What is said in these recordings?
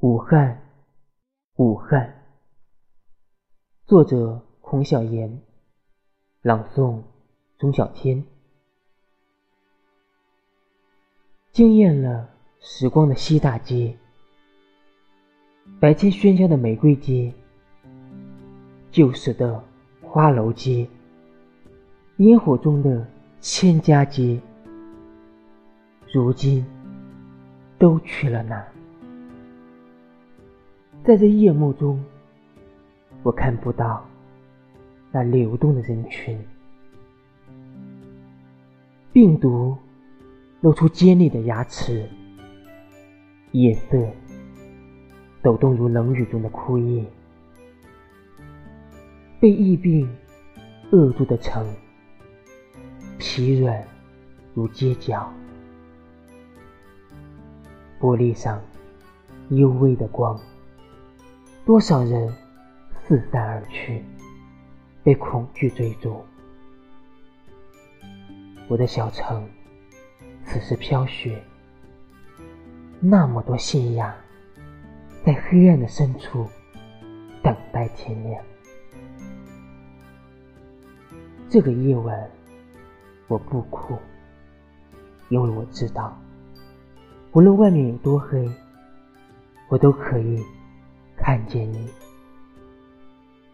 武汉，武汉。作者：孔晓岩，朗诵：钟小天。惊艳了时光的西大街，白天喧嚣的玫瑰街，旧时的花楼街，烟火中的千家街，如今都去了哪？在这夜幕中，我看不到那流动的人群。病毒露出尖利的牙齿，夜色抖动如冷雨中的枯叶。被疫病扼住的城，疲软如街角。玻璃上幽微的光。多少人四散而去，被恐惧追逐。我的小城此时飘雪，那么多信仰在黑暗的深处等待天亮。这个夜晚我不哭，因为我知道，无论外面有多黑，我都可以。看见你，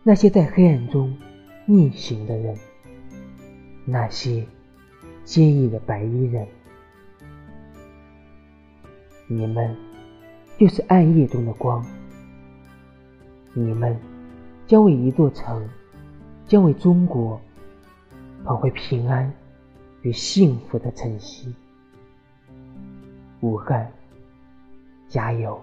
那些在黑暗中逆行的人，那些坚毅的白衣人，你们就是暗夜中的光，你们将为一座城，将为中国捧回平安与幸福的晨曦。武汉，加油！